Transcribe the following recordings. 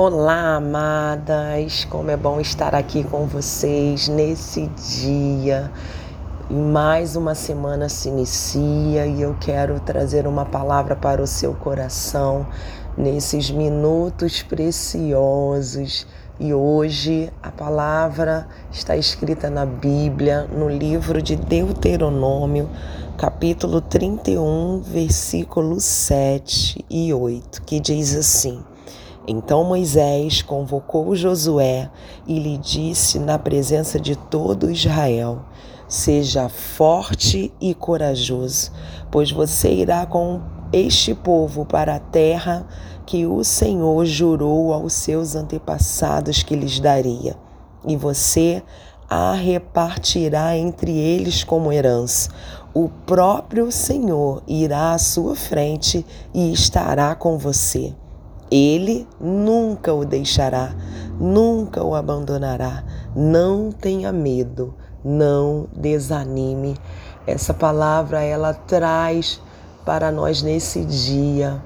Olá, amadas! Como é bom estar aqui com vocês nesse dia. Mais uma semana se inicia e eu quero trazer uma palavra para o seu coração nesses minutos preciosos. E hoje a palavra está escrita na Bíblia, no livro de Deuteronômio, capítulo 31, versículos 7 e 8, que diz assim: então Moisés convocou Josué e lhe disse na presença de todo Israel: Seja forte e corajoso, pois você irá com este povo para a terra que o Senhor jurou aos seus antepassados que lhes daria. E você a repartirá entre eles como herança. O próprio Senhor irá à sua frente e estará com você. Ele nunca o deixará, nunca o abandonará. Não tenha medo, não desanime. Essa palavra ela traz para nós nesse dia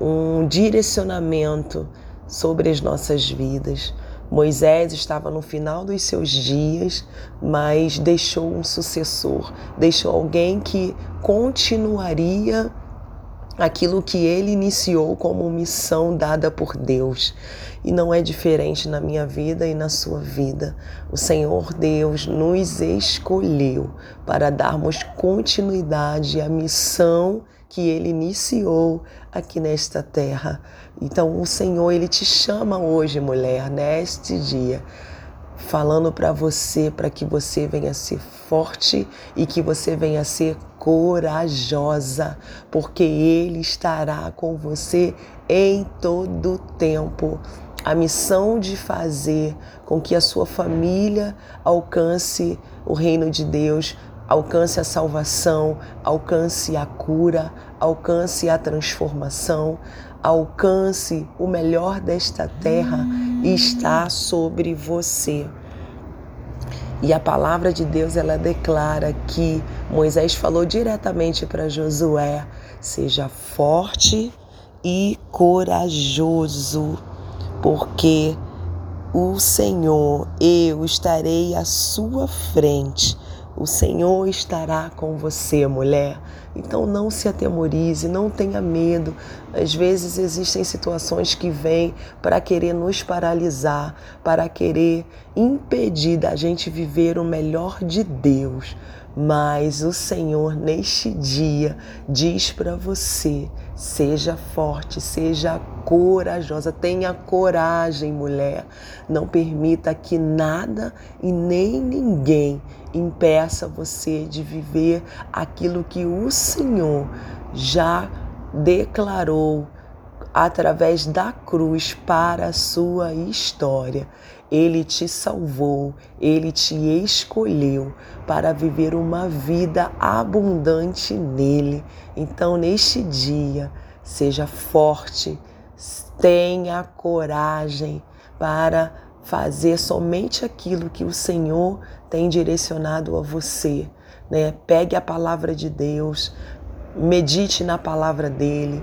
um direcionamento sobre as nossas vidas. Moisés estava no final dos seus dias, mas deixou um sucessor, deixou alguém que continuaria aquilo que ele iniciou como missão dada por Deus. E não é diferente na minha vida e na sua vida. O Senhor Deus nos escolheu para darmos continuidade à missão que ele iniciou aqui nesta terra. Então o Senhor ele te chama hoje, mulher, neste dia falando para você, para que você venha ser forte e que você venha ser corajosa, porque Ele estará com você em todo tempo. A missão de fazer com que a sua família alcance o reino de Deus, alcance a salvação, alcance a cura, alcance a transformação, alcance o melhor desta terra está sobre você. E a palavra de Deus ela declara que Moisés falou diretamente para Josué: seja forte e corajoso, porque o Senhor, eu estarei à sua frente o Senhor estará com você, mulher. Então não se atemorize, não tenha medo. Às vezes existem situações que vêm para querer nos paralisar, para querer impedir da gente viver o melhor de Deus. Mas o Senhor, neste dia, diz para você: seja forte, seja corajosa, tenha coragem, mulher. Não permita que nada e nem ninguém impeça você de viver aquilo que o Senhor já declarou através da cruz para a sua história. Ele te salvou, ele te escolheu para viver uma vida abundante nele. Então, neste dia, seja forte, tenha coragem para fazer somente aquilo que o Senhor tem direcionado a você. Né? Pegue a palavra de Deus, medite na palavra dele,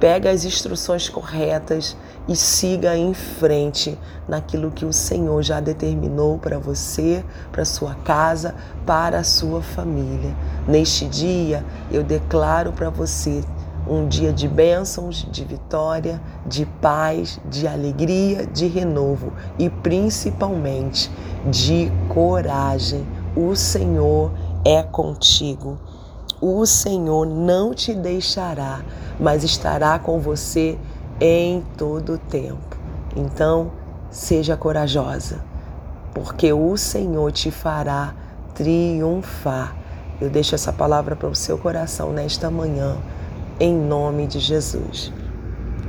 pegue as instruções corretas e siga em frente naquilo que o Senhor já determinou para você, para sua casa, para a sua família. Neste dia, eu declaro para você um dia de bênçãos, de vitória, de paz, de alegria, de renovo e principalmente de coragem. O Senhor é contigo. O Senhor não te deixará, mas estará com você em todo o tempo. Então, seja corajosa, porque o Senhor te fará triunfar. Eu deixo essa palavra para o seu coração nesta manhã em nome de Jesus.